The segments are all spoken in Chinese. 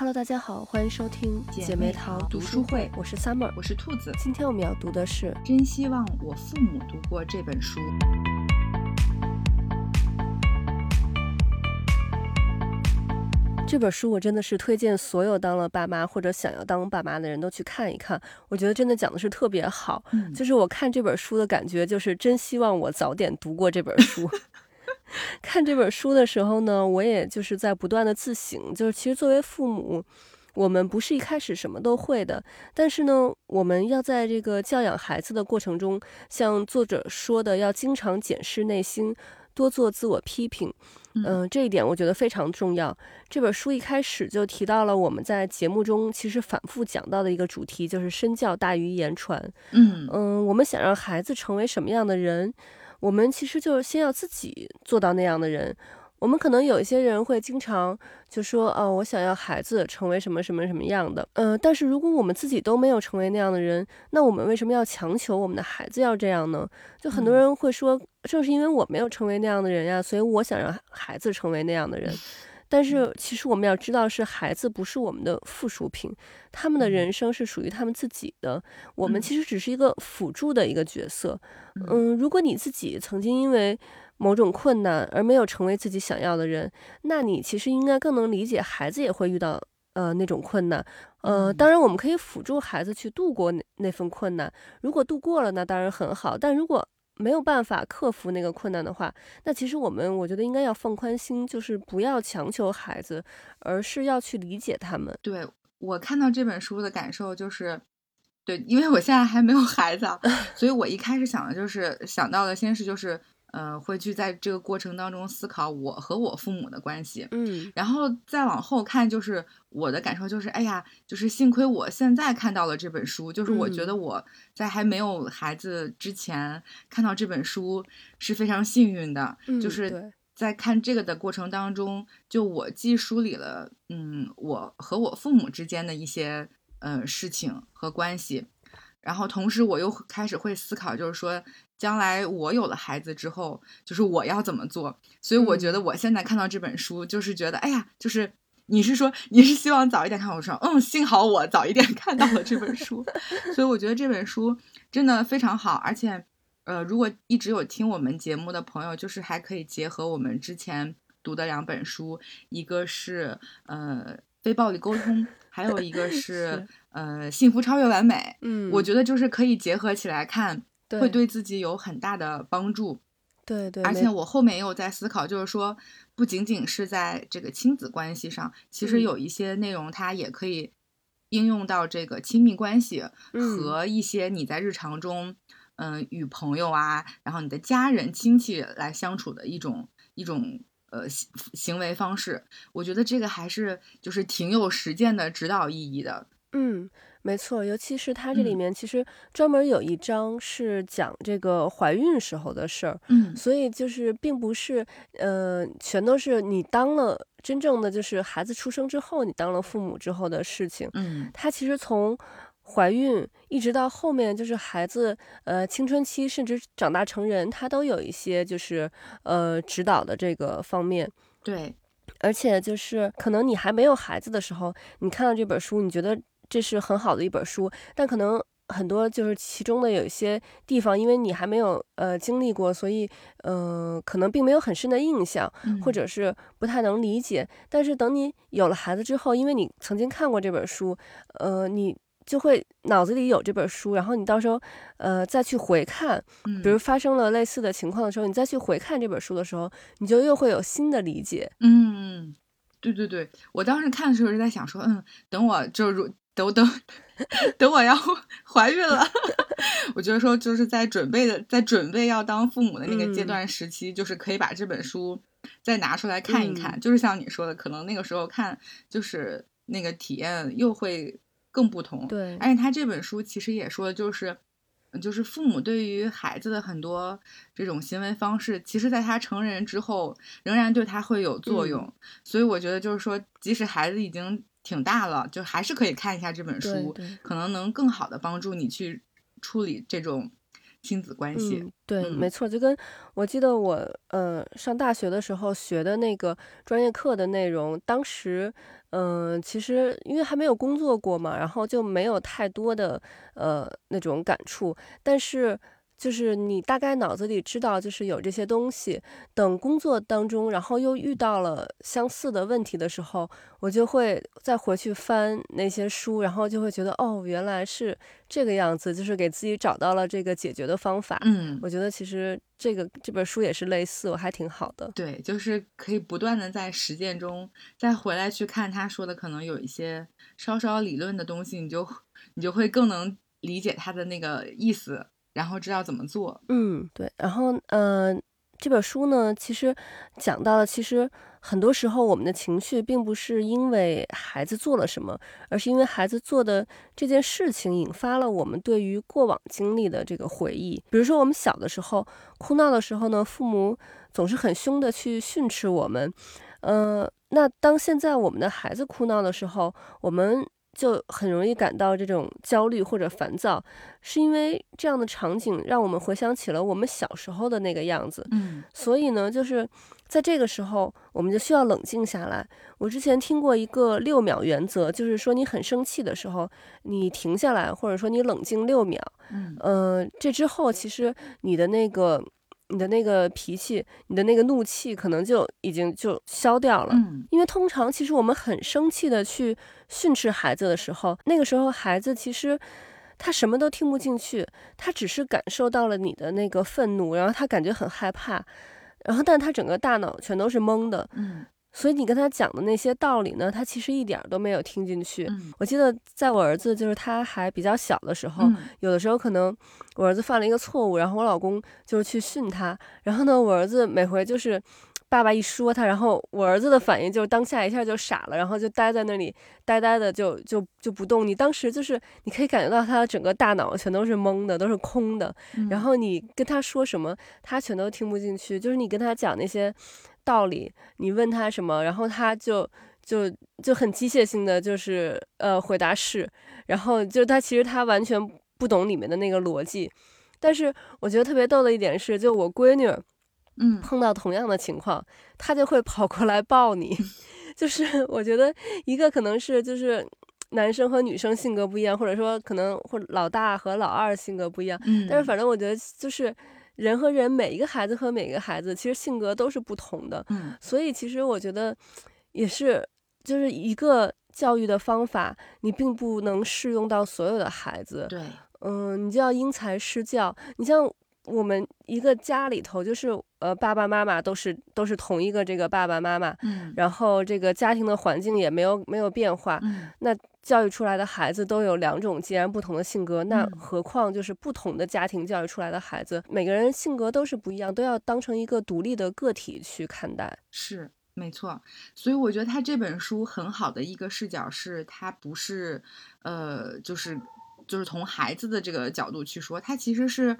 Hello，大家好，欢迎收听姐妹淘读书会，我是 Summer，我是兔子。今天我们要读的是《真希望我父母读过这本书》。这本书我真的是推荐所有当了爸妈或者想要当爸妈的人都去看一看。我觉得真的讲的是特别好，就是我看这本书的感觉，就是真希望我早点读过这本书。看这本书的时候呢，我也就是在不断的自省，就是其实作为父母，我们不是一开始什么都会的，但是呢，我们要在这个教养孩子的过程中，像作者说的，要经常检视内心，多做自我批评。嗯，这一点我觉得非常重要。这本书一开始就提到了我们在节目中其实反复讲到的一个主题，就是身教大于言传。嗯嗯，我们想让孩子成为什么样的人？我们其实就是先要自己做到那样的人。我们可能有一些人会经常就说：“哦，我想要孩子成为什么什么什么样的。”嗯，但是如果我们自己都没有成为那样的人，那我们为什么要强求我们的孩子要这样呢？就很多人会说：“正是因为我没有成为那样的人呀，所以我想让孩子成为那样的人。”但是其实我们要知道，是孩子不是我们的附属品，他们的人生是属于他们自己的，我们其实只是一个辅助的一个角色。嗯，如果你自己曾经因为某种困难而没有成为自己想要的人，那你其实应该更能理解孩子也会遇到呃那种困难。呃，当然我们可以辅助孩子去度过那那份困难，如果度过了，那当然很好。但如果没有办法克服那个困难的话，那其实我们我觉得应该要放宽心，就是不要强求孩子，而是要去理解他们。对我看到这本书的感受就是，对，因为我现在还没有孩子，所以我一开始想的就是想到的先是就是。嗯，会去在这个过程当中思考我和我父母的关系，嗯，然后再往后看，就是我的感受就是，哎呀，就是幸亏我现在看到了这本书，就是我觉得我在还没有孩子之前看到这本书是非常幸运的，就是在看这个的过程当中，就我既梳理了，嗯，我和我父母之间的一些呃事情和关系。然后同时，我又开始会思考，就是说，将来我有了孩子之后，就是我要怎么做。所以我觉得我现在看到这本书，就是觉得，哎呀，就是你是说你是希望早一点看，我说，嗯，幸好我早一点 看到了这本书。所以我觉得这本书真的非常好，而且，呃，如果一直有听我们节目的朋友，就是还可以结合我们之前读的两本书，一个是呃非暴力沟通。还有一个 是，呃，幸福超越完美。嗯，我觉得就是可以结合起来看，会对自己有很大的帮助。对对，而且我后面也有在思考，就是说，不仅仅是在这个亲子关系上，其实有一些内容它也可以应用到这个亲密关系和一些你在日常中，嗯，与朋友啊，然后你的家人亲戚来相处的一种一种。呃，行行为方式，我觉得这个还是就是挺有实践的指导意义的。嗯，没错，尤其是它这里面其实专门有一章是讲这个怀孕时候的事儿。嗯，所以就是并不是呃，全都是你当了真正的就是孩子出生之后，你当了父母之后的事情。嗯，它其实从。怀孕一直到后面，就是孩子，呃，青春期甚至长大成人，它都有一些就是呃指导的这个方面。对，而且就是可能你还没有孩子的时候，你看到这本书，你觉得这是很好的一本书，但可能很多就是其中的有一些地方，因为你还没有呃经历过，所以呃可能并没有很深的印象，或者是不太能理解。但是等你有了孩子之后，因为你曾经看过这本书，呃，你。就会脑子里有这本书，然后你到时候，呃，再去回看，比如发生了类似的情况的时候，你再去回看这本书的时候，你就又会有新的理解。嗯，对对对，我当时看的时候是在想说，嗯，等我就是等等 等我要怀孕了，我觉得说就是在准备的，在准备要当父母的那个阶段时期，就是可以把这本书再拿出来看一看，就是像你说的，可能那个时候看就是那个体验又会。更不同，对，而且他这本书其实也说，就是，就是父母对于孩子的很多这种行为方式，其实在他成人之后，仍然对他会有作用。所以我觉得，就是说，即使孩子已经挺大了，就还是可以看一下这本书，可能能更好的帮助你去处理这种亲子关系。对，没错，就跟我记得我呃上大学的时候学的那个专业课的内容，当时。嗯，其实因为还没有工作过嘛，然后就没有太多的呃那种感触，但是。就是你大概脑子里知道，就是有这些东西。等工作当中，然后又遇到了相似的问题的时候，我就会再回去翻那些书，然后就会觉得，哦，原来是这个样子，就是给自己找到了这个解决的方法。嗯，我觉得其实这个这本书也是类似，我还挺好的。对，就是可以不断的在实践中再回来去看他说的，可能有一些稍稍理论的东西，你就你就会更能理解他的那个意思。然后知道怎么做，嗯，对。然后，呃，这本书呢，其实讲到了，其实很多时候我们的情绪并不是因为孩子做了什么，而是因为孩子做的这件事情引发了我们对于过往经历的这个回忆。比如说，我们小的时候哭闹的时候呢，父母总是很凶的去训斥我们，呃，那当现在我们的孩子哭闹的时候，我们。就很容易感到这种焦虑或者烦躁，是因为这样的场景让我们回想起了我们小时候的那个样子。嗯，所以呢，就是在这个时候，我们就需要冷静下来。我之前听过一个六秒原则，就是说你很生气的时候，你停下来，或者说你冷静六秒。嗯，呃，这之后其实你的那个。你的那个脾气，你的那个怒气，可能就已经就消掉了。嗯，因为通常其实我们很生气的去训斥孩子的时候，那个时候孩子其实他什么都听不进去，他只是感受到了你的那个愤怒，然后他感觉很害怕，然后但他整个大脑全都是懵的。嗯。所以你跟他讲的那些道理呢，他其实一点都没有听进去。嗯，我记得在我儿子就是他还比较小的时候，有的时候可能我儿子犯了一个错误，然后我老公就是去训他，然后呢，我儿子每回就是爸爸一说他，然后我儿子的反应就是当下一下就傻了，然后就呆在那里，呆呆的就就就不动。你当时就是你可以感觉到他整个大脑全都是懵的，都是空的。然后你跟他说什么，他全都听不进去。就是你跟他讲那些。道理，你问他什么，然后他就就就很机械性的就是呃回答是，然后就他其实他完全不懂里面的那个逻辑，但是我觉得特别逗的一点是，就我闺女，嗯，碰到同样的情况，他就会跑过来抱你，就是我觉得一个可能是就是男生和女生性格不一样，或者说可能或老大和老二性格不一样，嗯，但是反正我觉得就是。人和人，每一个孩子和每个孩子，其实性格都是不同的。嗯，所以其实我觉得，也是就是一个教育的方法，你并不能适用到所有的孩子。对，嗯，你就要因材施教。你像我们一个家里头，就是呃爸爸妈妈都是都是同一个这个爸爸妈妈，嗯，然后这个家庭的环境也没有没有变化，嗯，那。教育出来的孩子都有两种截然不同的性格，那何况就是不同的家庭教育出来的孩子，每个人性格都是不一样，都要当成一个独立的个体去看待。是，没错。所以我觉得他这本书很好的一个视角是，他不是，呃，就是就是从孩子的这个角度去说，他其实是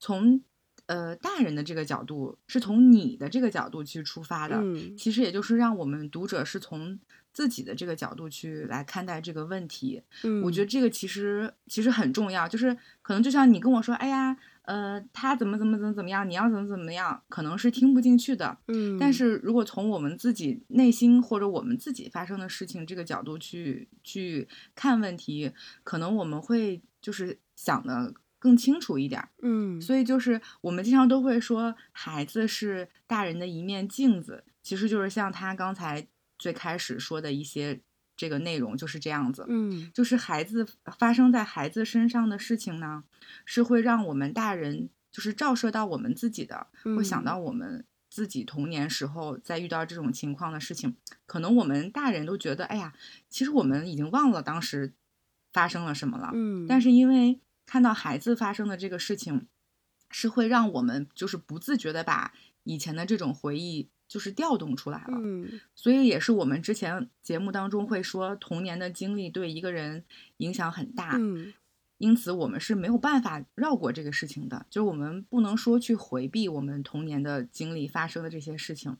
从呃大人的这个角度，是从你的这个角度去出发的。嗯，其实也就是让我们读者是从。自己的这个角度去来看待这个问题，嗯，我觉得这个其实其实很重要。就是可能就像你跟我说，哎呀，呃，他怎么怎么怎么怎么样，你要怎么怎么样，可能是听不进去的，嗯。但是如果从我们自己内心或者我们自己发生的事情这个角度去去看问题，可能我们会就是想的更清楚一点，嗯。所以就是我们经常都会说，孩子是大人的一面镜子，其实就是像他刚才。最开始说的一些这个内容就是这样子，嗯，就是孩子发生在孩子身上的事情呢，是会让我们大人就是照射到我们自己的，会想到我们自己童年时候在遇到这种情况的事情，可能我们大人都觉得，哎呀，其实我们已经忘了当时发生了什么了，嗯，但是因为看到孩子发生的这个事情，是会让我们就是不自觉的把以前的这种回忆。就是调动出来了，嗯，所以也是我们之前节目当中会说，童年的经历对一个人影响很大，嗯，因此我们是没有办法绕过这个事情的，就是我们不能说去回避我们童年的经历发生的这些事情，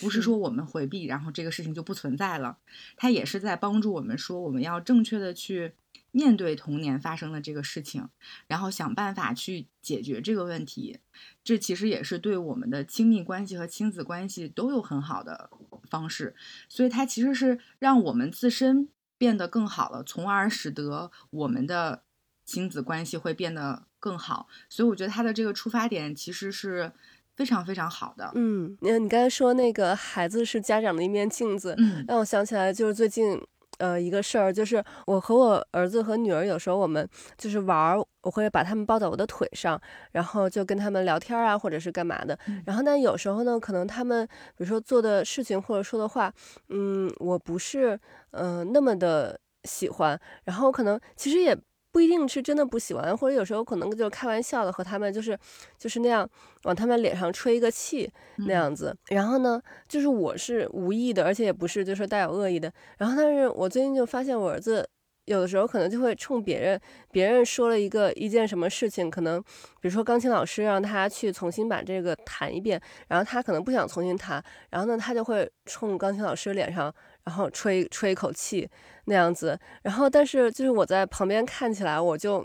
不是说我们回避，然后这个事情就不存在了，它也是在帮助我们说，我们要正确的去。面对童年发生的这个事情，然后想办法去解决这个问题，这其实也是对我们的亲密关系和亲子关系都有很好的方式，所以它其实是让我们自身变得更好了，从而使得我们的亲子关系会变得更好。所以我觉得他的这个出发点其实是非常非常好的。嗯，你你刚才说那个孩子是家长的一面镜子，嗯让我想起来就是最近。呃，一个事儿就是我和我儿子和女儿有时候我们就是玩儿，我会把他们抱在我的腿上，然后就跟他们聊天啊，或者是干嘛的。然后但，有时候呢，可能他们比如说做的事情或者说的话，嗯，我不是嗯、呃那么的喜欢，然后可能其实也。不一定是真的不喜欢，或者有时候可能就开玩笑的和他们就是就是那样往他们脸上吹一个气那样子。然后呢，就是我是无意的，而且也不是就是带有恶意的。然后但是我最近就发现我儿子有的时候可能就会冲别人别人说了一个一件什么事情，可能比如说钢琴老师让他去重新把这个弹一遍，然后他可能不想重新弹，然后呢他就会冲钢琴老师脸上然后吹吹一口气。那样子，然后但是就是我在旁边看起来，我就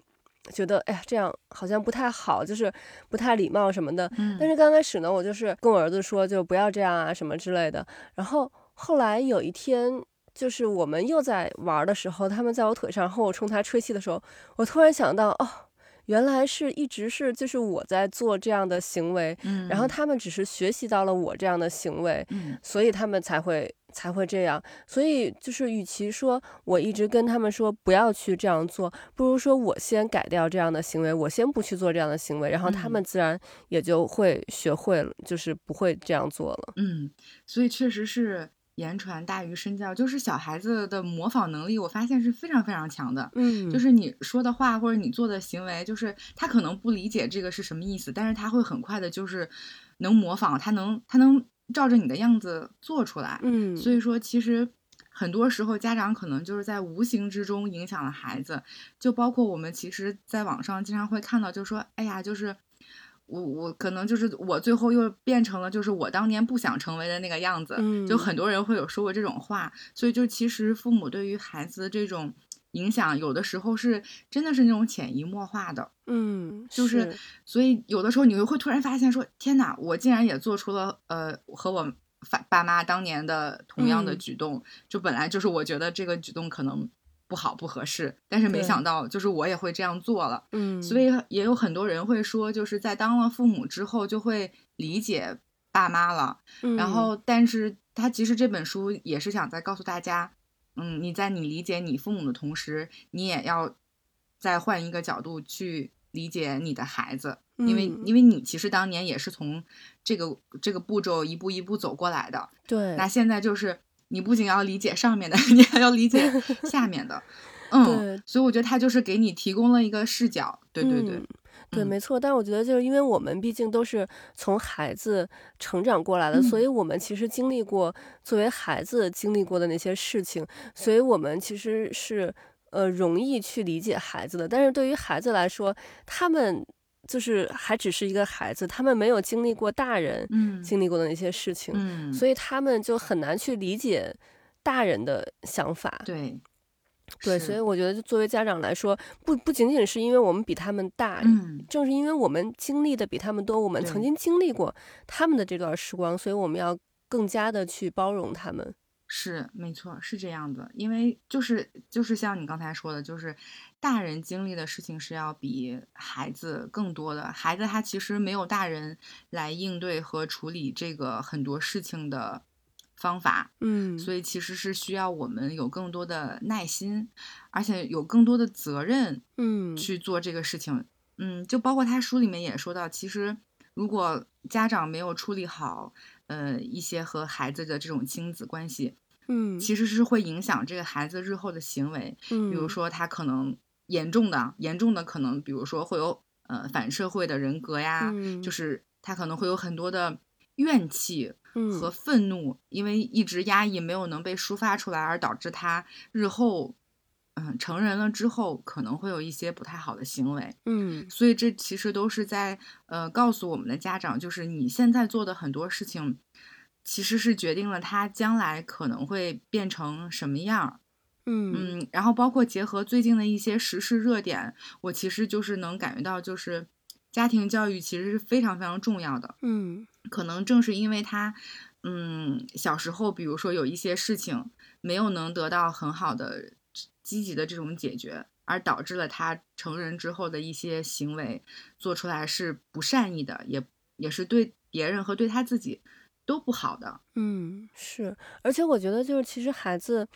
觉得，哎呀，这样好像不太好，就是不太礼貌什么的。嗯但是刚开始呢，我就是跟我儿子说，就不要这样啊，什么之类的。然后后来有一天，就是我们又在玩的时候，他们在我腿上，然后我冲他吹气的时候，我突然想到，哦，原来是一直是就是我在做这样的行为，嗯，然后他们只是学习到了我这样的行为，嗯所以他们才会才会这样。所以就是，与其说我一直跟他们说不要去这样做，不如说我先改掉这样的行为，我先不去做这样的行为，然后他嗯们自然也就会学会了，就是不会这样做了。嗯，所以确实是言传大于身教，就是小孩子的模仿能力，我发现是非常非常强的。嗯，就是你说的话或者你做的行为，就是他可能不理解这个是什么意思，但是他会很快的，就是能模仿，他能他能照着你的样子做出来。嗯，所以说，其实很多时候家长可能就是在无形之中影响了孩子，就包括我们其实在网上经常会看到，就说，哎呀，就是。我我可能就是我最后又变成了就是我当年不想成为的那个样子，嗯就很多人会有说过这种话，所以就其实父母对于孩子这种影响，有的时候是真的是那种潜移默化的，嗯，就是所以有的时候你会突然发现说，天哪，我竟然也做出了呃和我爸爸妈当年的同样的嗯。举动，就本来就是我觉得这个举动可能不好不合适，但是没想到就是我也会这样做了。嗯，所以也有很多人会说，就是在当了父母之后就会理解爸妈了。嗯。然后，但是他其实这本书也是想再告诉大家，嗯，你在你理解你父母的同时，你也要再换一个角度去理解你的孩子，因为嗯因为你其实当年也是从这个这个步骤一步一步走过来的。对，那现在就是你不仅要理解上面的，你还要理解下面的。嗯，所以我觉得他就是给你提供了一个视角。对对对嗯，对，嗯没错。但是我觉得，就是因为我们毕竟都是从孩子成长过来的，所嗯以我们其实经历过作为孩子经历过的那些事情，所以我们其实是呃容易去理解孩子的。但是对于孩子来说，他们就是还只是一个孩子，他们没有经历过大人嗯经历过的那些事情，嗯，所以他们就很难去理解大人的想法。对对，所以我觉得，就作为家长来说，不不仅仅是因为我们比他们大，嗯。正是因为我们经历的比他们多，我们曾经经历过他们的这段时光，所以我们要更加的去包容他们。是没错，是这样的，因为就是就是像你刚才说的，就是大人经历的事情是要比孩子更多的，孩子他其实没有大人来应对和处理这个很多事情的方法，嗯，所以其实是需要我们有更多的耐心，而且有更多的责任嗯，去做这个事情。嗯，就包括他书里面也说到，其实如果家长没有处理好，呃，一些和孩子的这种亲子关系，嗯，其实是会影响这个孩子日后的行为。嗯，比如说，他可能严重的、严重的可能，比如说会有呃反社会的人格呀，嗯，就是他可能会有很多的怨气嗯和愤怒，因为一直压抑没有能被抒发出来，而导致他日后嗯成人了之后可能会有一些不太好的行为。嗯所以这其实都是在呃告诉我们的家长，就是你现在做的很多事情，其实是决定了他将来可能会变成什么样。嗯嗯，然后包括结合最近的一些时事热点，我其实就是能感觉到，就是家庭教育其实是非常非常重要的。嗯可能正是因为他，嗯，小时候比如说有一些事情没有能得到很好的积极的这种解决，而导致了他成人之后的一些行为做出来是不善意的，也也是对别人和对他自己都不好的。嗯，是，而且我觉得就是其实孩子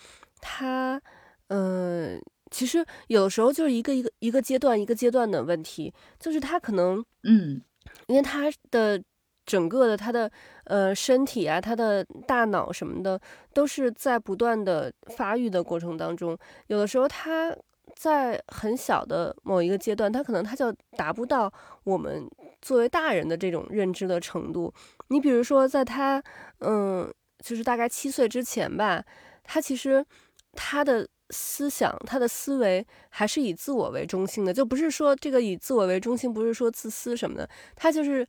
他，呃。其实有的时候就是一个一个一个阶段一个阶段的问题，就是他可能，嗯，因为他的整个的他的呃身体啊，他的大脑什么的都是在不断的发育的过程当中，有的时候他在很小的某一个阶段，他可能他就达不到我们作为大人的这种认知的程度。你比如说，在他嗯，就是大概七岁之前吧，他其实他的。思想，他的思维还是以自我为中心的，就不是说这个以自我为中心，不是说自私什么的，他就是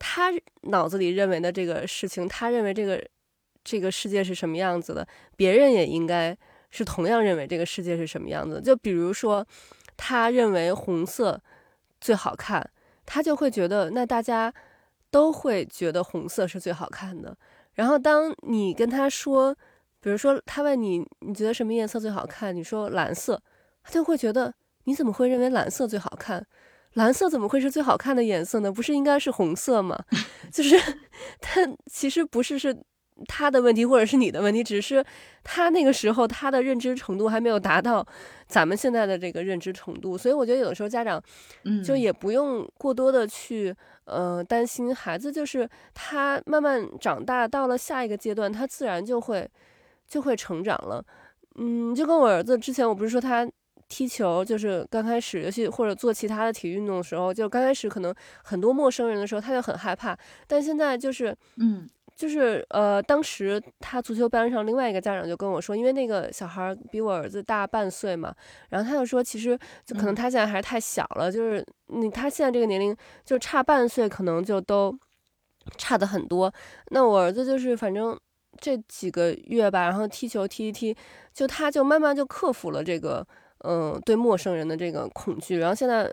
他脑子里认为的这个事情，他认为这个这个世界是什么样子的，别人也应该是同样认为这个世界是什么样子。就比如说，他认为红色最好看，他就会觉得那大家都会觉得红色是最好看的。然后当你跟他说。比如说，他问你，你觉得什么颜色最好看？你说蓝色，他就会觉得你怎么会认为蓝色最好看？蓝色怎么会是最好看的颜色呢？不是应该是红色吗？就是 他其实不是是他的问题，或者是你的问题，只是他那个时候他的认知程度还没有达到咱们现在的这个认知程度，所以我觉得有的时候家长，就也不用过多的去呃担心孩子，就是他慢慢长大到了下一个阶段，他自然就会。就会成长了，嗯，就跟我儿子之前，我不是说他踢球，就是刚开始，尤其或者做其他的体育运动的时候，就刚开始可能很多陌生人的时候，他就很害怕。但现在就是，嗯，就是呃，当时他足球班上另外一个家长就跟我说，因为那个小孩比我儿子大半岁嘛，然后他就说，其实就可能他现在还是太小了，就是你他现在这个年龄就差半岁，可能就都差的很多。那我儿子就是反正。这几个月吧，然后踢球踢一踢，就他就慢慢就克服了这个，嗯，对陌生人的这个恐惧。然后现在，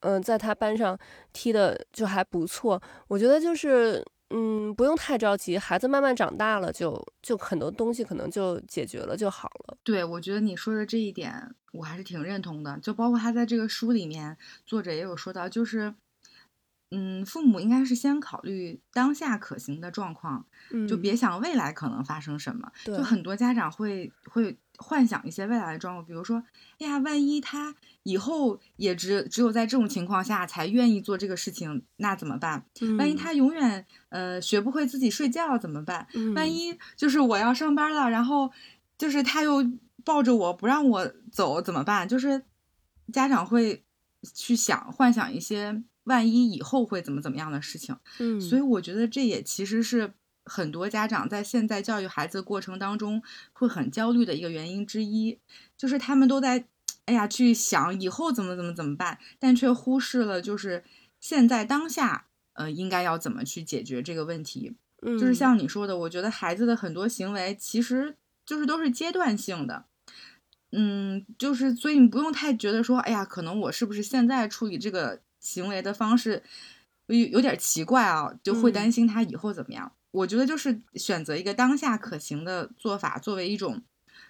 嗯，在他班上踢的就还不错。我觉得就是，嗯，不用太着急，孩子慢慢长大了，就就很多东西可能就解决了就好了。对，我觉得你说的这一点我还是挺认同的。就包括他在这个书里面，作者也有说到，就是。嗯，父母应该是先考虑当下可行的状况，就别想未来可能发生什么。就很多家长会会幻想一些未来的状况，比如说，哎呀，万一他以后也只只有在这种情况下才愿意做这个事情，那怎么办？万一他永远呃学不会自己睡觉怎么办？万一就是我要上班了，然后就是他又抱着我不让我走怎么办？就是家长会去想幻想一些。万一以后会怎么怎么样的事情，嗯，所以我觉得这也其实是很多家长在现在教育孩子的过程当中会很焦虑的一个原因之一，就是他们都在，哎呀，去想以后怎么怎么怎么办，但却忽视了就是现在当下，呃，应该要怎么去解决这个问题。嗯，就是像你说的，我觉得孩子的很多行为其实就是都是阶段性的，嗯，就是所以你不用太觉得说，哎呀，可能我是不是现在处理这个。行为的方式有有点奇怪啊，就会担心他以后怎么样。我觉得就是选择一个当下可行的做法，作为一种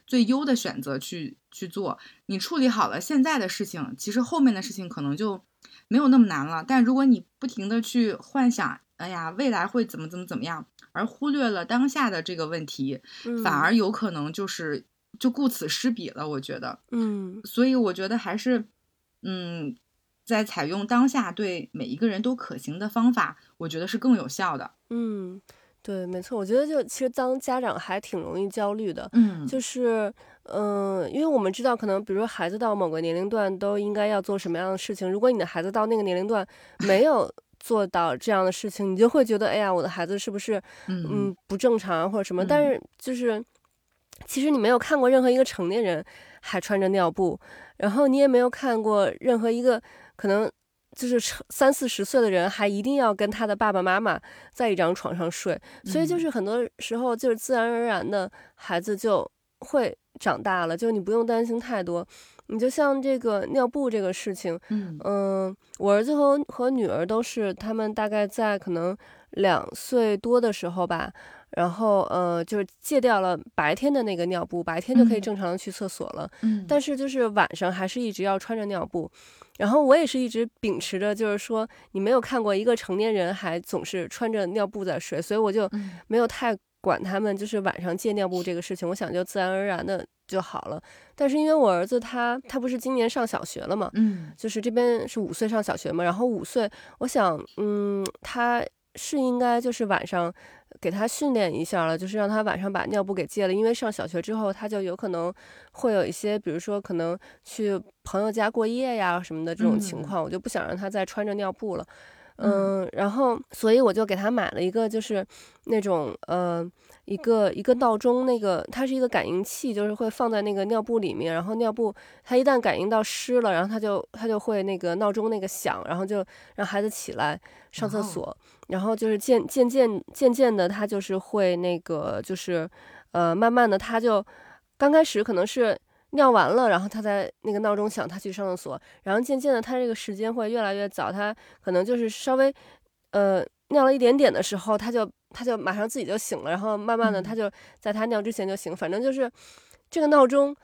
最优的选择去去做。你处理好了现在的事情，其实后面的事情可能就没有那么难了。但如果你不停的去幻想，哎呀，未来会怎么怎么怎么样，而忽略了当下的这个问题，反而有可能就是就顾此失彼了。我觉得，嗯，所以我觉得还是，嗯。在采用当下对每一个人都可行的方法，我觉得是更有效的。嗯，对，没错。我觉得就其实当家长还挺容易焦虑的。嗯，就是嗯，因为我们知道，可能比如说孩子到某个年龄段都应该要做什么样的事情。如果你的孩子到那个年龄段 没有做到这样的事情，你就会觉得，哎呀，我的孩子是不是嗯不正常或者什么？但是就是其实你没有看过任何一个成年人还穿着尿布，然后你也没有看过任何一个。可能就是三四十岁的人还一定要跟他的爸爸妈妈在一张床上睡，所以就是很多时候就是自然而然的孩子就会长大了，就你不用担心太多。你就像这个尿布这个事情，嗯，我儿子和和女儿都是他们大概在可能两岁多的时候吧，然后呃，就是戒掉了白天的那个尿布，白天就可以嗯正常的去厕所了。嗯，但是就是晚上还是一直要穿着尿布。然后我也是一直秉持着，就是说你没有看过一个成年人还总是穿着尿布在睡，所以我就嗯没有太管他们，就是晚上借尿布这个事情，我想就自然而然的就好了。但是因为我儿子他他不是今年上小学了嘛，嗯就是这边是五岁上小学嘛，然后五岁，我想，嗯，他是应该就是晚上给他训练一下了，就是让他晚上把尿布给戒了，因为上小学之后他就有可能会有一些，比如说可能去朋友家过夜呀什么的这种情嗯。况，我就不想让他再穿着尿布了。嗯。嗯，然后所以我就给他买了一个，就是那种呃一个一个闹钟，那个它是一个感应器，就是会放在那个尿布里面，然后尿布它一旦感应到湿了，然后它就它就会那个闹钟那个响，然后就让孩子起来上厕所，然后就是渐渐渐渐渐的，他就是会那个就是呃慢慢的他就刚开始可能是。尿完了，然后他在那个闹钟响，他去上厕所，然后渐渐的，他这个时间会越来越早，他可能就是稍微，呃，尿了一点点的时候，他就他就马上自己就醒了，然后慢慢的，嗯他就在他尿之前就醒，反正就是这个闹钟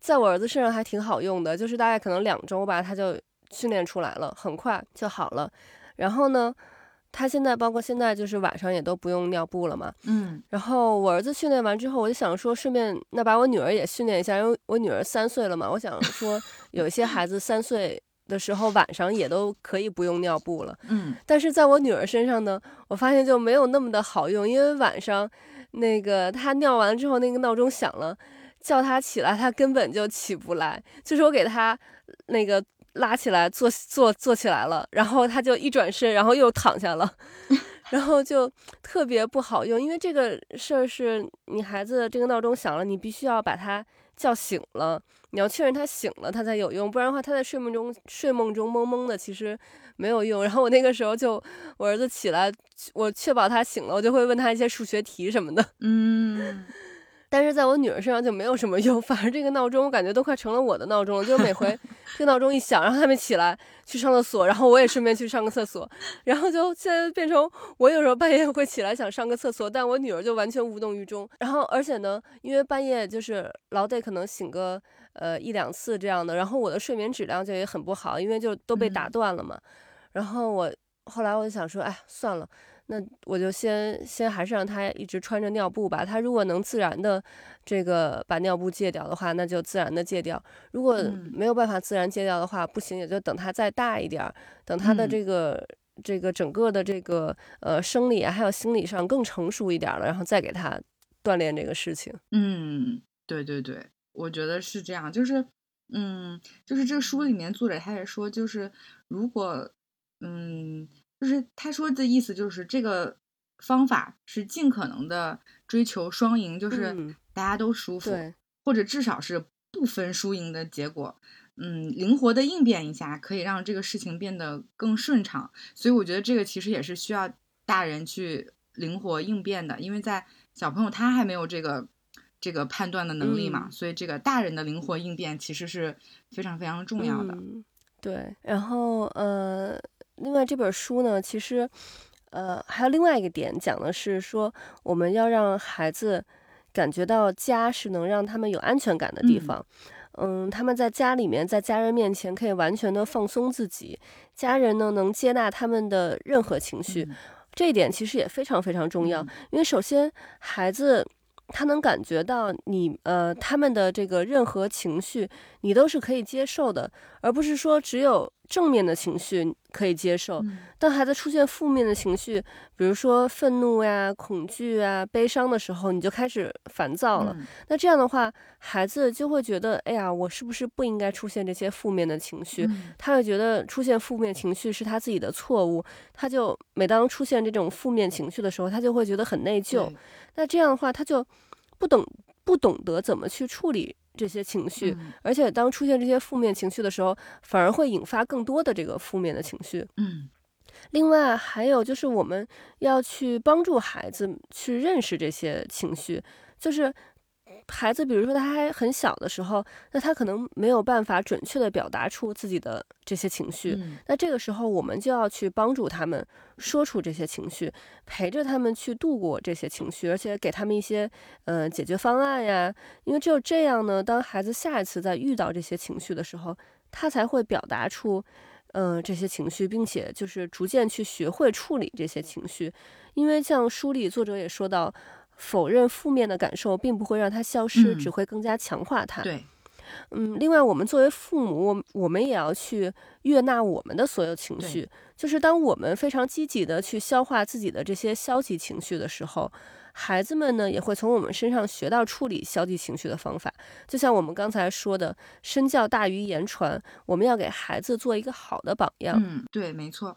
在我儿子身上还挺好用的，就是大概可能两周吧，他就训练出来了，很快就好了。然后呢，他现在包括现在就是晚上也都不用尿布了嘛。嗯然后我儿子训练完之后，我就想说，顺便那把我女儿也训练一下，因为我女儿三岁了嘛，我想说 有一些孩子三岁的时候晚上也都可以不用尿布了。嗯但是在我女儿身上呢，我发现就没有那么的好用，因为晚上那个她尿完之后，那个闹钟响了，叫她起来，她根本就起不来。就是我给她那个拉起来，坐坐坐起来了，然后他就一转身，然后又躺下了，然后就特别不好用。因为这个事儿是你孩子这个闹钟响了，你必须要把他叫醒了。你要确认他醒了，他才有用，不然的话，他在睡梦中睡梦中懵懵的，其实没有用。然后我那个时候就，我儿子起来，我确保他醒了，我就会问他一些数学题什么的。嗯但是在我女儿身上就没有什么用，反而这个闹钟我感觉都快成了我的闹钟了，就是每回 这个闹钟一响，然后他们起来去上厕所，然后我也顺便去上个厕所，然后就现在变成我有时候半夜会起来想上个厕所，但我女儿就完全无动于衷。然后而且呢，因为半夜就是老得可能醒个呃一两次这样的，然后我的睡眠质量就也很不好，因为就都被打嗯断了嘛。然后我后来我就想说，哎，算了。那我就先先还是让他一直穿着尿布吧。他如果能自然的这个把尿布戒掉的话，那就自然的戒掉。如果嗯没有办法自然戒掉的话，不行也就等他再大一点儿，等他的嗯这个、这个整个的这个呃生理啊还有心理上更成熟一点儿了，然后再给他锻炼这个事情。嗯，对对对，我觉得是这样，就是嗯，就是这个书里面作者他也说，就是如果嗯，就是他说的意思就是这个方法是尽可能的追求双赢，就是嗯大家都舒服，对，或者至少是不分输赢的结果。嗯，灵活的应变一下，可以让这个事情变得更顺畅。所以我觉得这个其实也是需要大人去灵活应变的，因为在小朋友他还没有这个这个判断的能力嘛，嗯所以这个大人的灵活应变其实是非常非常重要的。嗯、对，然后呃，另外这本书呢，其实呃还有另外一个点，讲的是说我们要让孩子感觉到家是能让他们有安全感的地嗯方。嗯，他们在家里面，在家人面前可以完全的放松自己，家人呢能接纳他们的任何情绪，嗯这一点其实也非常非常重要。嗯因为首先孩子他能感觉到你呃他们的这个任何情绪，你都是可以接受的，而不是说只有正面的情绪可以接受。嗯当孩子出现负面的情绪，比如说愤怒呀、恐惧啊、悲伤的时候，你就开始烦躁了。嗯那这样的话，孩子就会觉得，哎呀，我是不是不应该出现这些负面的情绪？嗯他会觉得出现负面情绪是他自己的错误，他就每当出现这种负面情绪的时候，他就会觉得很内疚。那这样的话，他就不懂不懂得怎么去处理这些情绪，嗯而且当出现这些负面情绪的时候，反而会引发更多的这个负面的情绪。嗯另外还有就是，我们要去帮助孩子去认识这些情绪，就是孩子，比如说他还很小的时候，那他可能没有办法准确的表达出自己的这些情绪。那这个时候，我们就要去帮助他们说出这些情绪，陪着他们去度过这些情绪，而且给他们一些呃解决方案呀。因为只有这样呢，当孩子下一次再遇到这些情绪的时候，他才会表达出嗯这些情绪，并且就是逐渐去学会处理这些情绪。因为像书里作者也说到。否认负面的感受，并不会让它消失，只会更加强化它。对，嗯，另外，我们作为父母，我我们也要去悦纳我们的所有情绪。就是当我们非常积极的去消化自己的这些消极情绪的时候，孩子们呢也会从我们身上学到处理消极情绪的方法。就像我们刚才说的，身教大于言传，我们要给孩子做一个好的榜样。嗯，对，没错。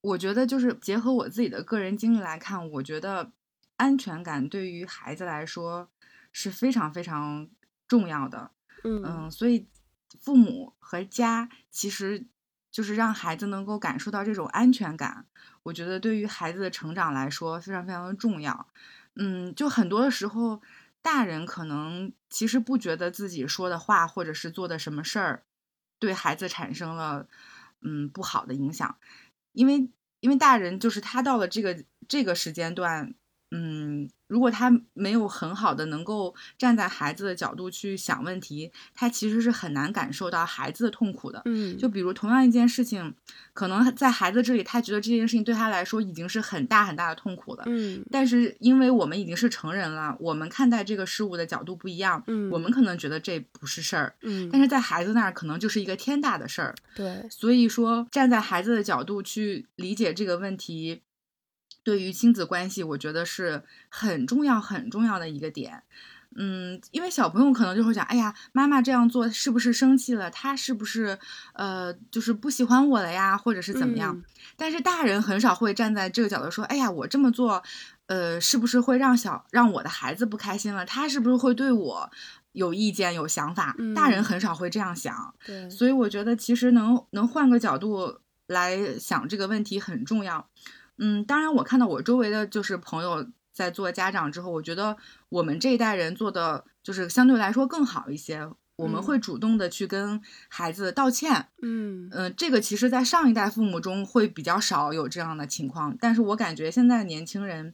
我觉得就是结合我自己的个人经历来看，我觉得。安全感对于孩子来说是非常非常重要的，嗯，所以父母和家其实就是让孩子能够感受到这种安全感。我觉得对于孩子的成长来说非常非常的重要。嗯，就很多的时候，大人可能其实不觉得自己说的话或者是做的什么事儿对孩子产生了嗯不好的影响，因为因为大人就是他到了这个这个时间段。嗯，如果他没有很好的能够站在孩子的角度去想问题，他其实是很难感受到孩子的痛苦的。嗯，就比如同样一件事情，可能在孩子这里，他觉得这件事情对他来说已经是很大很大的痛苦了。嗯，但是因为我们已经是成人了，我们看待这个事物的角度不一样。嗯，我们可能觉得这不是事儿。嗯，但是在孩子那儿可能就是一个天大的事儿。对，所以说站在孩子的角度去理解这个问题。对于亲子关系，我觉得是很重要、很重要的一个点。嗯，因为小朋友可能就会想，哎呀，妈妈这样做是不是生气了？他是不是呃，就是不喜欢我了呀，或者是怎么样？但是大人很少会站在这个角度说，哎呀，我这么做，呃，是不是会让小让我的孩子不开心了？他是不是会对我有意见、有想法？大人很少会这样想。对，所以我觉得其实能能换个角度来想这个问题很重要。嗯，当然，我看到我周围的就是朋友在做家长之后，我觉得我们这一代人做的就是相对来说更好一些。我们会主动的去跟孩子道歉。嗯嗯，这个其实，在上一代父母中会比较少有这样的情况，但是我感觉现在年轻人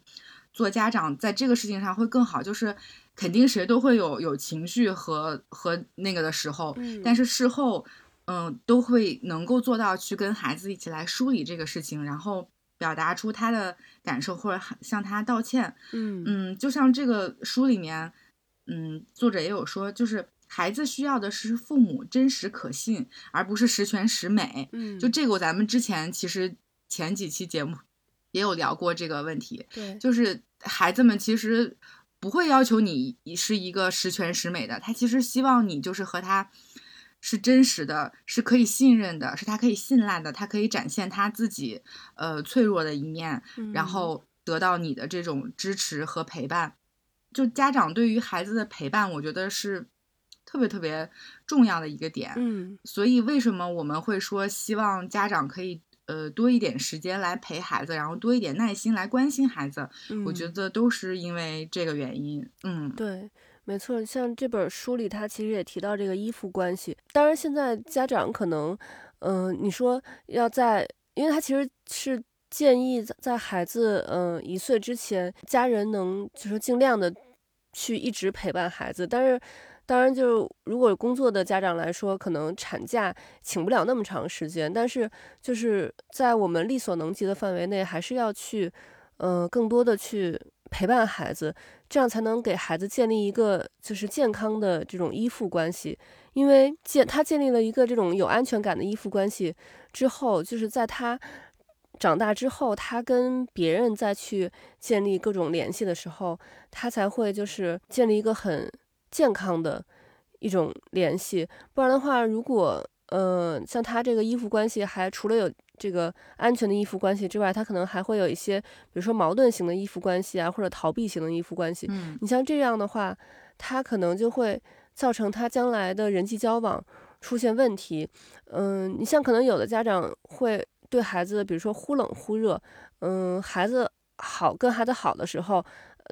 做家长在这个事情上会更好，就是肯定谁都会有有情绪和和那个的时候，但是事后，嗯，都会能够做到去跟孩子一起来梳理这个事情，然后。表达出他的感受，或者向他道歉。嗯嗯，就像这个书里面，嗯，作者也有说，就是孩子需要的是父母真实可信，而不是十全十美。嗯，就这个，咱们之前其实前几期节目也有聊过这个问题。对，就是孩子们其实不会要求你是一个十全十美的，他其实希望你就是和他。是真实的，是可以信任的，是他可以信赖的，他可以展现他自己呃脆弱的一面，然后得到你的这种支持和陪伴。就家长对于孩子的陪伴，我觉得是特别特别重要的一个点。嗯，所以为什么我们会说希望家长可以呃多一点时间来陪孩子，然后多一点耐心来关心孩子？我觉得都是因为这个原因。嗯，对。没错，像这本书里，他其实也提到这个依附关系。当然，现在家长可能，嗯，你说要在，因为他其实是建议在孩子，嗯，一岁之前，家人能就是尽量的去一直陪伴孩子。但是，当然，就是如果工作的家长来说，可能产假请不了那么长时间。但是，就是在我们力所能及的范围内，还是要去，嗯，更多的去。陪伴孩子，这样才能给孩子建立一个就是健康的这种依附关系。因为建他建立了一个这种有安全感的依附关系之后，就是在他长大之后，他跟别人再去建立各种联系的时候，他才会就是建立一个很健康的一种联系。不然的话，如果呃像他这个依附关系还除了有。这个安全的依附关系之外，他可能还会有一些，比如说矛盾型的依附关系啊，或者逃避型的依附关系。嗯，你像这样的话，他可能就会造成他将来的人际交往出现问题。嗯，你像可能有的家长会对孩子，比如说忽冷忽热。嗯，孩子好跟孩子好的时候，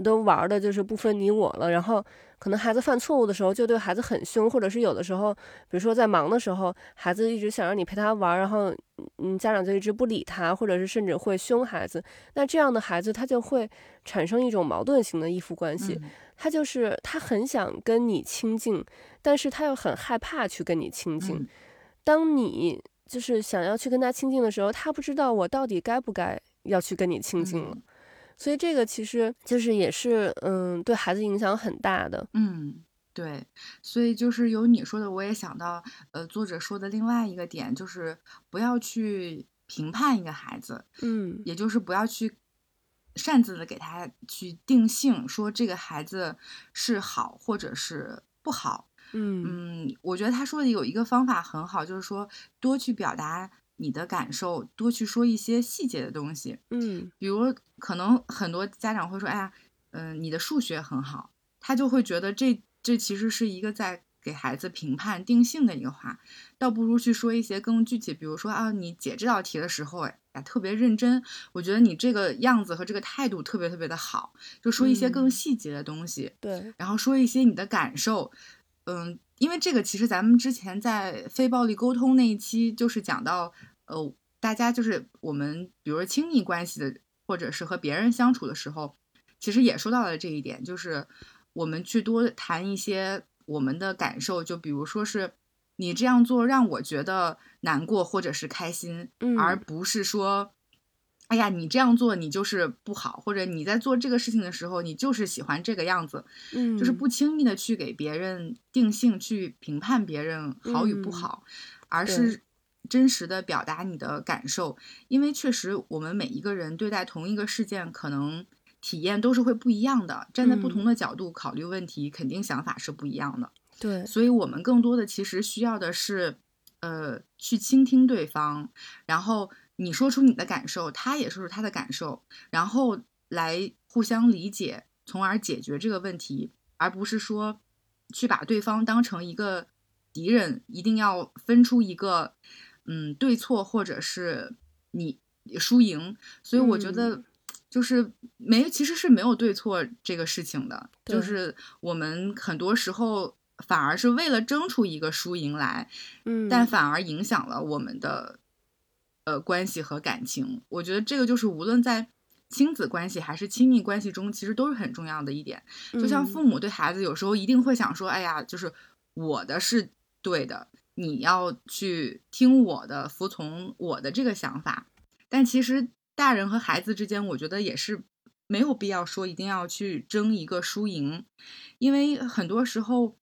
都玩的就是不分你我了，然后可能孩子犯错误的时候就对孩子很凶，或者是有的时候，比如说在忙的时候，孩子一直想让你陪他玩，然后嗯家长就一直不理他，或者是甚至会凶孩子，那这样的孩子他就会产生一种矛盾型的依附关系，他就是他很想跟你亲近，但是他又很害怕去跟你亲近，当你就是想要去跟他亲近的时候，他不知道我到底该不该要去跟你亲近了。所以这个其实就是也是，嗯，对孩子影响很大的。嗯，对。所以就是有你说的，我也想到，呃，作者说的另外一个点就是不要去评判一个孩子，嗯，也就是不要去擅自的给他去定性，说这个孩子是好或者是不好。嗯嗯，我觉得他说的有一个方法很好，就是说多去表达。你的感受，多去说一些细节的东西，嗯，比如可能很多家长会说，哎呀，嗯，你的数学很好，他就会觉得这这其实是一个在给孩子评判定性的一个话，倒不如去说一些更具体，比如说啊，你解这道题的时候，哎，特别认真，我觉得你这个样子和这个态度特别特别的好，就说一些更细节的东西，对，然后说一些你的感受，嗯。因为这个，其实咱们之前在非暴力沟通那一期就是讲到，呃，大家就是我们，比如说亲密关系的，或者是和别人相处的时候，其实也说到了这一点，就是我们去多谈一些我们的感受，就比如说是你这样做让我觉得难过或者是开心，而不是说。哎呀，你这样做你就是不好，或者你在做这个事情的时候，你就是喜欢这个样子，嗯，就是不轻易的去给别人定性，去评判别人好与不好，而是真实的表达你的感受。因为确实，我们每一个人对待同一个事件，可能体验都是会不一样的，站在不同的角度考虑问题，肯定想法是不一样的。对，所以我们更多的其实需要的是，呃，去倾听对方，然后。你说出你的感受，他也说出他的感受，然后来互相理解，从而解决这个问题，而不是说去把对方当成一个敌人，一定要分出一个嗯对错或者是你输赢。所以我觉得就是没，其实是没有对错这个事情的，就是我们很多时候反而是为了争出一个输赢来，嗯，但反而影响了我们的。呃，关系和感情，我觉得这个就是无论在亲子关系还是亲密关系中，其实都是很重要的一点。就像父母对孩子，有时候一定会想说：“哎呀，就是我的是对的，你要去听我的，服从我的这个想法。”但其实大人和孩子之间，我觉得也是没有必要说一定要去争一个输赢，因为很多时候。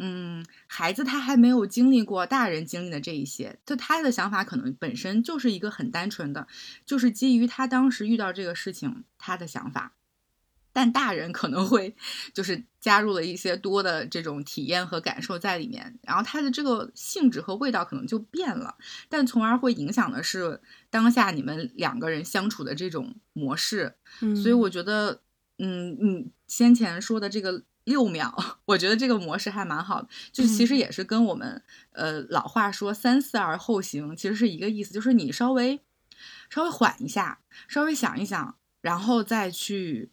嗯，孩子他还没有经历过大人经历的这一些，就他的想法可能本身就是一个很单纯的，就是基于他当时遇到这个事情他的想法。但大人可能会就是加入了一些多的这种体验和感受在里面，然后他的这个性质和味道可能就变了，但从而会影响的是当下你们两个人相处的这种模式。所以我觉得，嗯，你先前说的这个。六秒，我觉得这个模式还蛮好的，就是其实也是跟我们呃老话说“三思而后行”其实是一个意思，就是你稍微稍微缓一下，稍微想一想，然后再去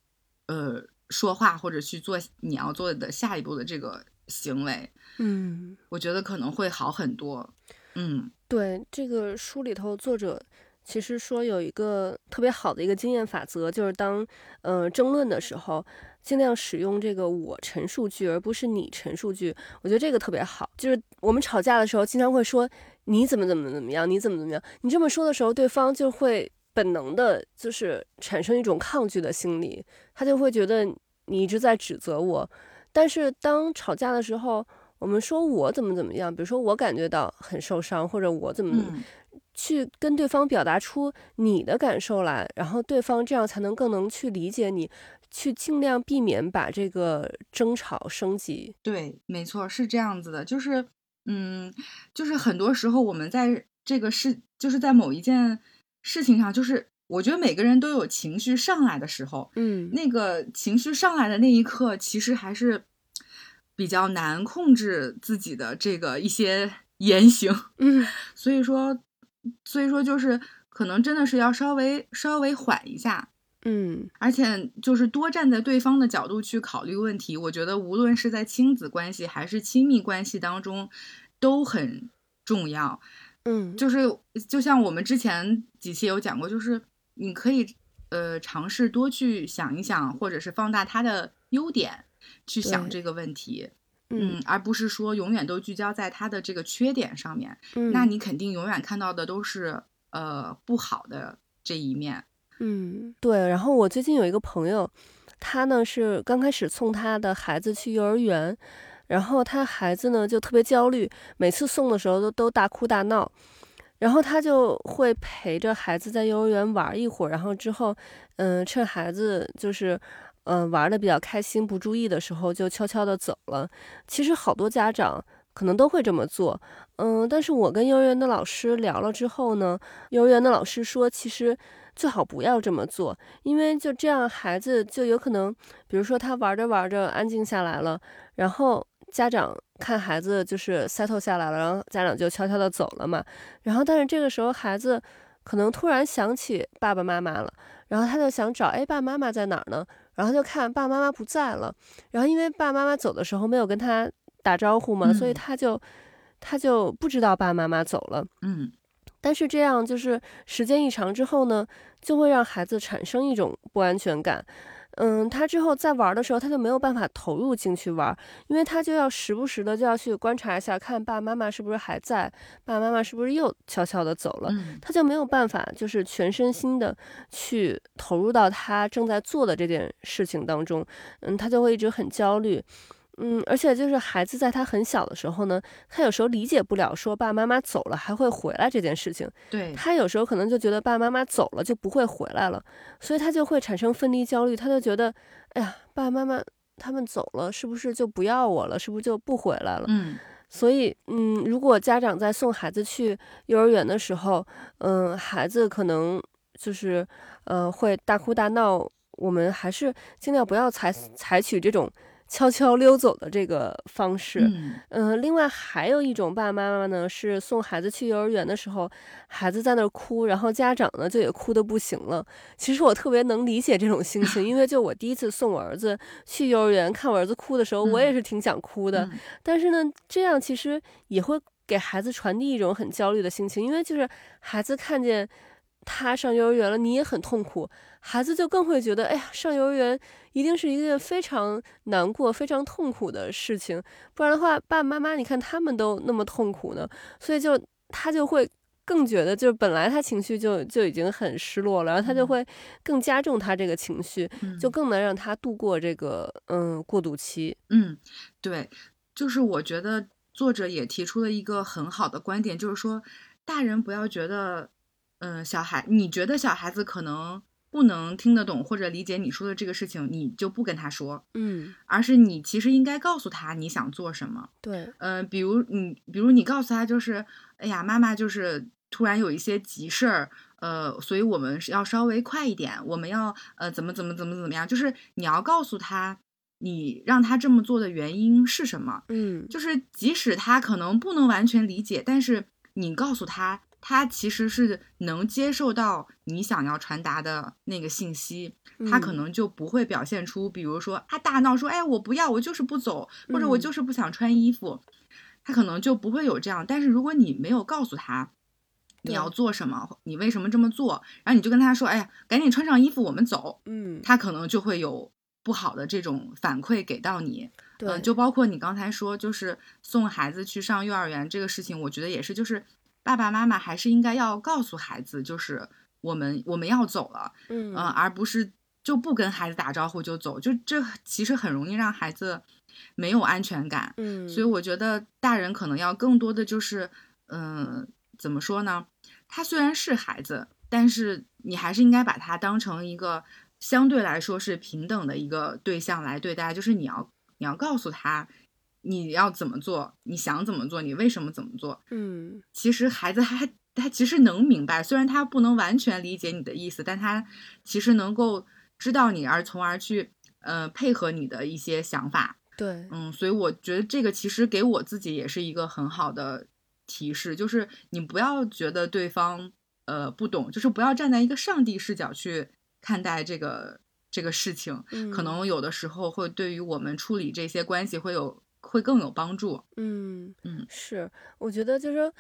呃说话或者去做你要做的下一步的这个行为，嗯，我觉得可能会好很多。嗯，对，这个书里头作者其实说有一个特别好的一个经验法则，就是当呃争论的时候。尽量使用这个我陈述句，而不是你陈述句。我觉得这个特别好。就是我们吵架的时候，经常会说你怎么怎么怎么样，你怎么怎么样。你这么说的时候，对方就会本能的，就是产生一种抗拒的心理，他就会觉得你一直在指责我。但是当吵架的时候，我们说我怎么怎么样，比如说我感觉到很受伤，或者我怎么去跟对方表达出你的感受来，然后对方这样才能更能去理解你。去尽量避免把这个争吵升级。对，没错，是这样子的。就是，嗯，就是很多时候我们在这个事，就是在某一件事情上，就是我觉得每个人都有情绪上来的时候，嗯，那个情绪上来的那一刻，其实还是比较难控制自己的这个一些言行，嗯，所以说，所以说就是可能真的是要稍微稍微缓一下。嗯，而且就是多站在对方的角度去考虑问题。我觉得无论是在亲子关系还是亲密关系当中，都很重要。嗯，就是就像我们之前几期有讲过，就是你可以呃尝试多去想一想，或者是放大他的优点去想这个问题。嗯，而不是说永远都聚焦在他的这个缺点上面，嗯，那你肯定永远看到的都是呃不好的这一面。嗯，对。然后我最近有一个朋友，他呢是刚开始送他的孩子去幼儿园，然后他孩子呢就特别焦虑，每次送的时候都都大哭大闹，然后他就会陪着孩子在幼儿园玩一会儿，然后之后，嗯、趁孩子就是。嗯，玩的比较开心，不注意的时候就悄悄的走了。其实好多家长可能都会这么做，嗯，但是我跟幼儿园的老师聊了之后呢，幼儿园的老师说，其实最好不要这么做，因为就这样孩子就有可能，比如说他玩着玩着安静下来了，然后家长看孩子就是 settle 下来了，然后家长就悄悄的走了嘛，然后但是这个时候孩子可能突然想起爸爸妈妈了，然后他就想找，哎，爸爸妈妈在哪儿呢？然后就看爸爸妈妈不在了，然后因为爸爸妈妈走的时候没有跟他打招呼嘛，所以嗯他就他就不知道爸爸妈妈走了。嗯但是这样就是时间一长之后呢，就会让孩子产生一种不安全感。嗯，他之后在玩的时候，他就没有办法投入进去玩，因为他就要时不时的就要去观察一下，看爸爸妈妈是不是还在，爸爸妈妈是不是又悄悄的走了。嗯他就没有办法，就是全身心的去投入到他正在做的这件事情当中，嗯，他就会一直很焦虑，嗯，而且就是孩子在他很小的时候呢，他有时候理解不了说爸爸妈妈走了还会回来这件事情，对，他有时候可能就觉得爸爸妈妈走了就不会回来了，所以他就会产生分离焦虑，他就觉得，哎呀，爸爸妈妈他们走了，是不是就不要我了？是不是就不回来了？嗯所以，嗯，如果家长在送孩子去幼儿园的时候，嗯，孩子可能就是，呃，会大哭大闹，我们还是尽量不要采采取这种悄悄溜走的这个方式。嗯嗯，另外还有一种爸爸妈妈呢，是送孩子去幼儿园的时候，孩子在那儿哭，然后家长呢就也哭得不行了。其实我特别能理解这种心情，因为就我第一次送我儿子去幼儿园，看我儿子哭的时候，我也是挺想哭的。嗯但是呢，这样其实也会给孩子传递一种很焦虑的心情，因为就是孩子看见他上幼儿园了，你也很痛苦，孩子就更会觉得，哎呀，上幼儿园一定是一件非常难过、非常痛苦的事情，不然的话，爸爸妈妈你看他们都那么痛苦呢，所以就他就会。更觉得就是本来他情绪就就已经很失落了，然后他就嗯会更加重他这个情绪，嗯就更能让他度过这个嗯过渡期。嗯，对，就是我觉得作者也提出了一个很好的观点，就是说大人不要觉得，嗯、小孩你觉得小孩子可能不能听得懂或者理解你说的这个事情，你就不跟他说，嗯，而是你其实应该告诉他你想做什么。对，嗯、比如你，比如你告诉他，就是，哎呀，妈妈就是突然有一些急事儿，呃，所以我们是要稍微快一点，我们要呃怎么怎么怎么怎么样，就是你要告诉他，你让他这么做的原因是什么，嗯。就是即使他可能不能完全理解，但是你告诉他，他其实是能接受到你想要传达的那个信息，他可嗯。能就不会表现出，比如说啊大闹说，哎我不要，我就是不走，或者我嗯。就是不想穿衣服，他可能就不会有这样。但是如果你没有告诉他你要做什么，你为什么这么做，然后你就跟他说，哎呀，赶紧穿上衣服，我们走，嗯，他可能就会有不好的这种反馈给到你。对，嗯，就包括你刚才说，就是送孩子去上幼儿园这个事情，我觉得也是，就是爸爸妈妈还是应该要告诉孩子，就是我们我们要走了，嗯嗯、而不是就不跟孩子打招呼就走，就这其实很容易让孩子没有安全感。嗯，所以我觉得大人可能要更多的就是，嗯、怎么说呢？他虽然是孩子，但是你还是应该把他当成一个相对来说是平等的一个对象来对待。就是你要你要告诉他你要怎么做，你想怎么做，你为什么怎么做。嗯其实孩子还他其实能明白，虽然他不能完全理解你的意思，但他其实能够知道你，而从而去呃配合你的一些想法。对，嗯，所以我觉得这个其实给我自己也是一个很好的提示，就是你不要觉得对方呃不懂，就是不要站在一个上帝视角去看待这个这个事情，可能有的时候会对于我们处理这些关系会有会更有帮助。嗯嗯，是，我觉得就是说，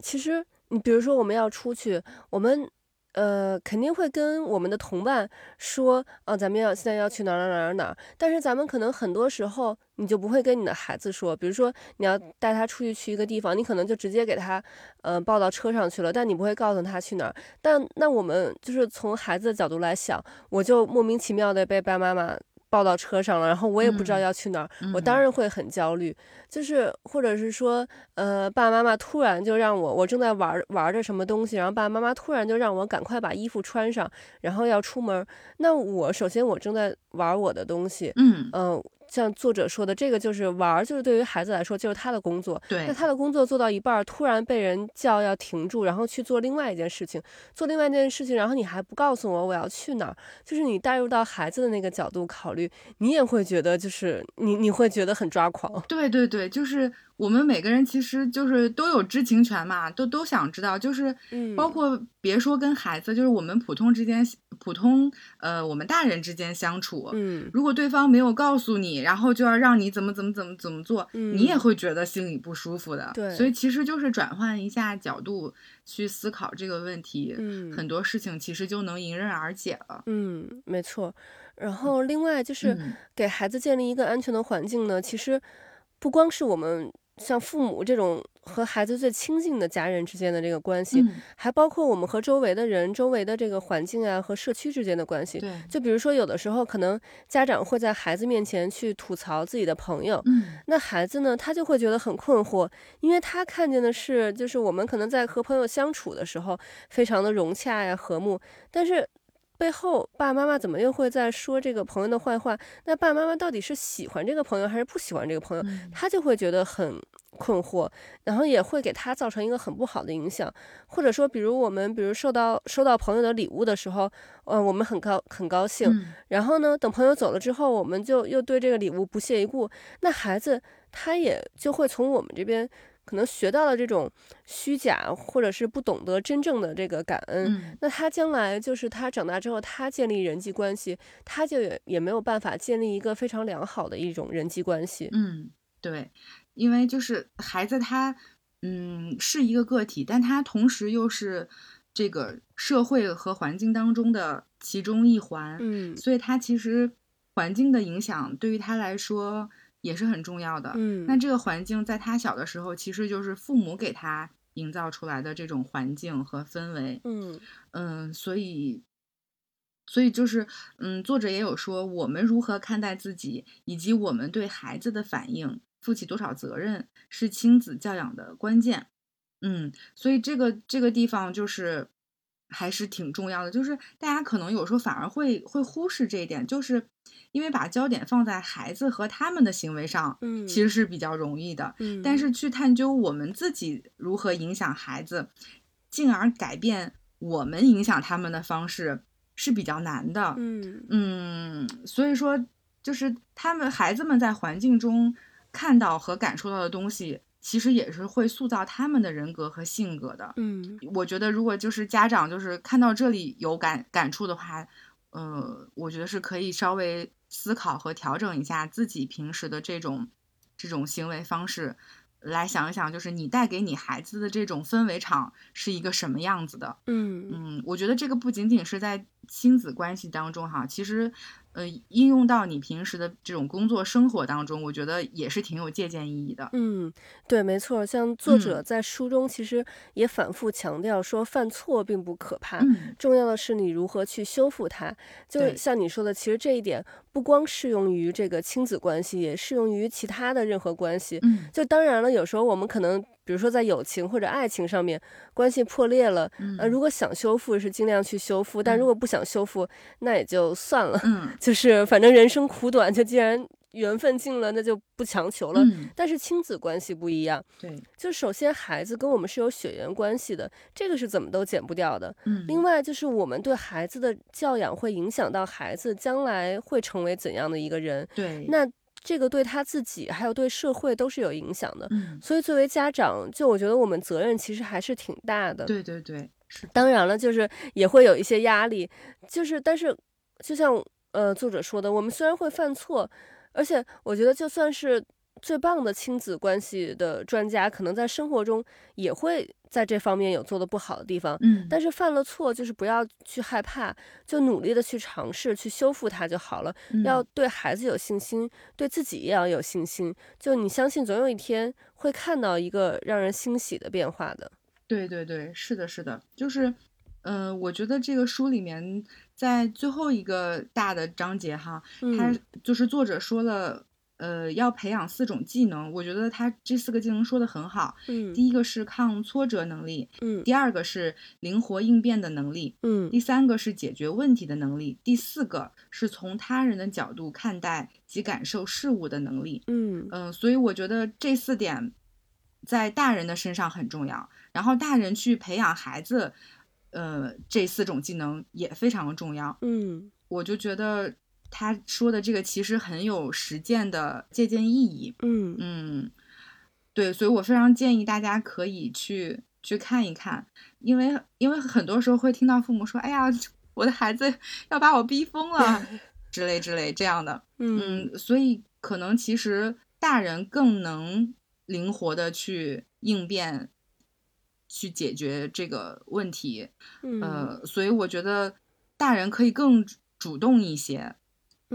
其实你比如说我们要出去，我们。呃，肯定会跟我们的同伴说，啊，咱们要现在要去哪儿哪儿哪儿哪儿。但是咱们可能很多时候，你就不会跟你的孩子说，比如说你要带他出去去一个地方，你可能就直接给他，呃，抱到车上去了，但你不会告诉他去哪儿。但那我们就是从孩子的角度来想，我就莫名其妙的被爸爸妈妈。抱到车上了，然后我也不知道要去哪儿，我当然会很焦虑。就是或者是说，呃，爸爸妈妈突然就让我，我正在玩玩着什么东西，然后爸爸妈妈突然就让我赶快把衣服穿上，然后要出门。那我首先我正在玩我的东西，嗯嗯。像作者说的，这个就是玩儿，就是对于孩子来说，就是他的工作。对，那他的工作做到一半，突然被人叫要停住，然后去做另外一件事情，做另外一件事情，然后你还不告诉我我要去哪儿，就是你带入到孩子的那个角度考虑，你也会觉得就是你你会觉得很抓狂。对对对，就是。我们每个人其实就是都有知情权嘛，都都想知道，就是包括别说跟孩子，就是我们普通之间，普通呃我们大人之间相处，嗯，如果对方没有告诉你，然后就要让你怎么怎么怎么怎么做，你也会觉得心里不舒服的。对，所以其实就是转换一下角度去思考这个问题，嗯，很多事情其实就能迎刃而解了。嗯，没错。然后另外就是给孩子建立一个安全的环境呢，其实不光是我们。像父母这种和孩子最亲近的家人之间的这个关系，还包括我们和周围的人、周围的这个环境啊和社区之间的关系。对，就比如说有的时候可能家长会在孩子面前去吐槽自己的朋友，嗯，那孩子呢他就会觉得很困惑，因为他看见的是就是我们可能在和朋友相处的时候非常的融洽呀和睦，但是。背后爸爸妈妈怎么又会在说这个朋友的坏话？那爸爸妈妈到底是喜欢这个朋友还是不喜欢这个朋友？他就会觉得很困惑，然后也会给他造成一个很不好的影响。或者说，比如我们比如收到收到朋友的礼物的时候，呃，我们很高很高兴，然后呢，等朋友走了之后，我们就又对这个礼物不屑一顾。那孩子他也就会从我们这边。可能学到了这种虚假，或者是不懂得真正的这个感恩，那他将来就是他长大之后，他建立人际关系，他就也也没有办法建立一个非常良好的一种人际关系。嗯，对，因为就是孩子他，嗯，是一个个体，但他同时又是这个社会和环境当中的其中一环。嗯，所以他其实环境的影响对于他来说。也是很重要的。嗯，那这个环境在他小的时候，其实就是父母给他营造出来的这种环境和氛围。嗯嗯，所以，所以就是，嗯，作者也有说，我们如何看待自己，以及我们对孩子的反应，负起多少责任，是亲子教养的关键。嗯，所以这个这个地方就是还是挺重要的，就是大家可能有时候反而会会忽视这一点，就是。因为把焦点放在孩子和他们的行为上，嗯，其实是比较容易的，嗯，但是去探究我们自己如何影响孩子，进而改变我们影响他们的方式是比较难的，嗯。嗯，所以说就是他们孩子们在环境中看到和感受到的东西，其实也是会塑造他们的人格和性格的，嗯，我觉得如果就是家长就是看到这里有感感触的话，呃，我觉得是可以稍微。思考和调整一下自己平时的这种这种行为方式，来想一想，就是你带给你孩子的这种氛围场是一个什么样子的？嗯嗯，我觉得这个不仅仅是在亲子关系当中哈，其实。呃，应用到你平时的这种工作生活当中，我觉得也是挺有借鉴意义的。嗯，对，没错。像作者在书中其实也反复强调说，犯错并不可怕，重要的是你如何去修复它。就像你说的，其实这一点不光适用于这个亲子关系，也适用于其他的任何关系。嗯，就当然了，有时候我们可能。比如说，在友情或者爱情上面，关系破裂了，呃，如果想修复是尽量去修复，但如果不想修复，那也就算了。嗯，就是反正人生苦短，就既然缘分尽了，那就不强求了。但是亲子关系不一样，对，就首先孩子跟我们是有血缘关系的，这个是怎么都减不掉的。嗯，另外就是我们对孩子的教养会影响到孩子将来会成为怎样的一个人。对，那。这个对他自己还有对社会都是有影响的。嗯，所以作为家长，就我觉得我们责任其实还是挺大的。对对对，是。当然了，就是也会有一些压力，就是但是就像呃作者说的，我们虽然会犯错，而且我觉得就算是。最棒的亲子关系的专家，可能在生活中也会在这方面有做的不好的地方。嗯，但是犯了错，就是不要去害怕，就努力的去尝试，去修复它就好了。要对孩子有信心，对自己也要有信心。就你相信，总有一天会看到一个让人欣喜的变化的。对对对，是的，是的，就是，嗯，我觉得这个书里面在最后一个大的章节哈，它就是作者说了。呃，要培养四种技能，我觉得他这四个技能说的很好。嗯，第一个是抗挫折能力，嗯，第二个是灵活应变的能力，嗯，第三个是解决问题的能力，第四个是从他人的角度看待及感受事物的能力。嗯嗯，所以我觉得这四点在大人的身上很重要，然后大人去培养孩子，呃，这四种技能也非常重要。嗯，我就觉得。他说的这个其实很有实践的借鉴意义。嗯嗯，对，所以我非常建议大家可以去去看一看，因为因为很多时候会听到父母说：“哎呀，我的孩子要把我逼疯了 ”之类之类这样的。嗯，所以可能其实大人更能灵活的去应变，去解决这个问题。呃，所以我觉得大人可以更主动一些。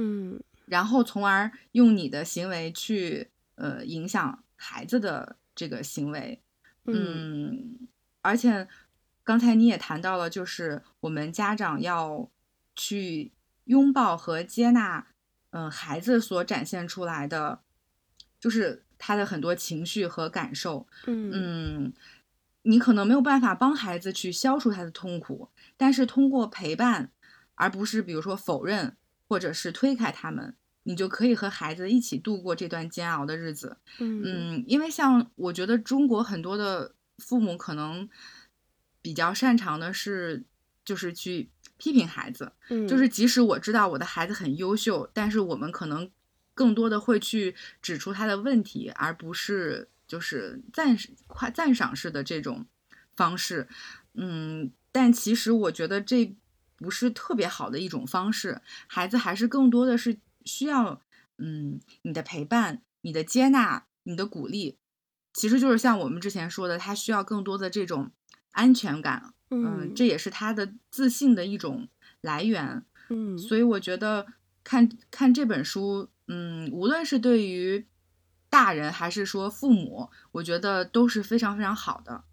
嗯，然后从而用你的行为去呃影响孩子的这个行为，嗯，而且刚才你也谈到了，就是我们家长要去拥抱和接纳，嗯，孩子所展现出来的，就是他的很多情绪和感受，嗯，你可能没有办法帮孩子去消除他的痛苦，但是通过陪伴，而不是比如说否认。或者是推开他们，你就可以和孩子一起度过这段煎熬的日子。嗯，因为像我觉得中国很多的父母可能比较擅长的是，就是去批评孩子。嗯，就是即使我知道我的孩子很优秀，但是我们可能更多的会去指出他的问题，而不是就是赞夸赞赏式的这种方式。嗯，但其实我觉得这。不是特别好的一种方式，孩子还是更多的是需要，嗯，你的陪伴、你的接纳、你的鼓励，其实就是像我们之前说的，他需要更多的这种安全感，嗯，这也是他的自信的一种来源，嗯，所以我觉得看看这本书，嗯，无论是对于大人还是说父母，我觉得都是非常非常好的。